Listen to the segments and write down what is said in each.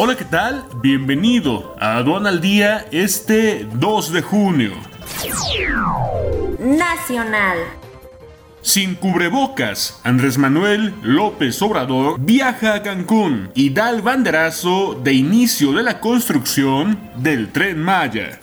Hola, ¿qué tal? Bienvenido a Aduana al Día este 2 de junio. Nacional. Sin cubrebocas, Andrés Manuel López Obrador viaja a Cancún y da el banderazo de inicio de la construcción del tren Maya.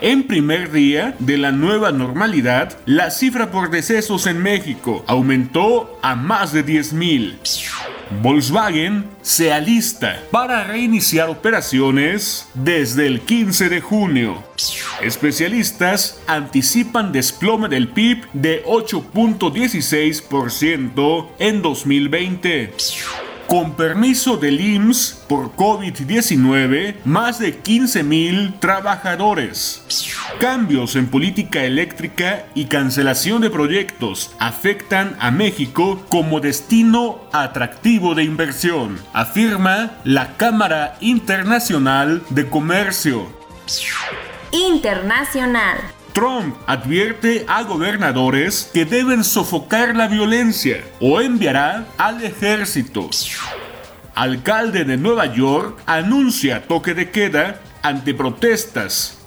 En primer día de la nueva normalidad, la cifra por decesos en México aumentó a más de 10.000. Volkswagen se alista para reiniciar operaciones desde el 15 de junio. Especialistas anticipan desplome del PIB de 8.16% en 2020. Con permiso del IMSS por COVID-19, más de 15.000 trabajadores. Cambios en política eléctrica y cancelación de proyectos afectan a México como destino atractivo de inversión, afirma la Cámara Internacional de Comercio. Internacional. Trump advierte a gobernadores que deben sofocar la violencia o enviará al ejército. Alcalde de Nueva York anuncia toque de queda ante protestas.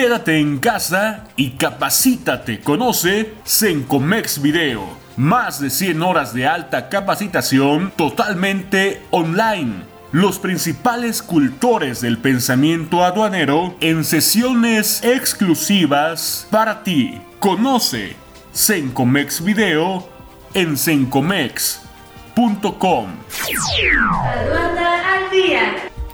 Quédate en casa y capacítate. Conoce Sencomex Video. Más de 100 horas de alta capacitación totalmente online los principales cultores del pensamiento aduanero en sesiones exclusivas para ti. Conoce Sencomex Video en sencomex.com. Aduana al día.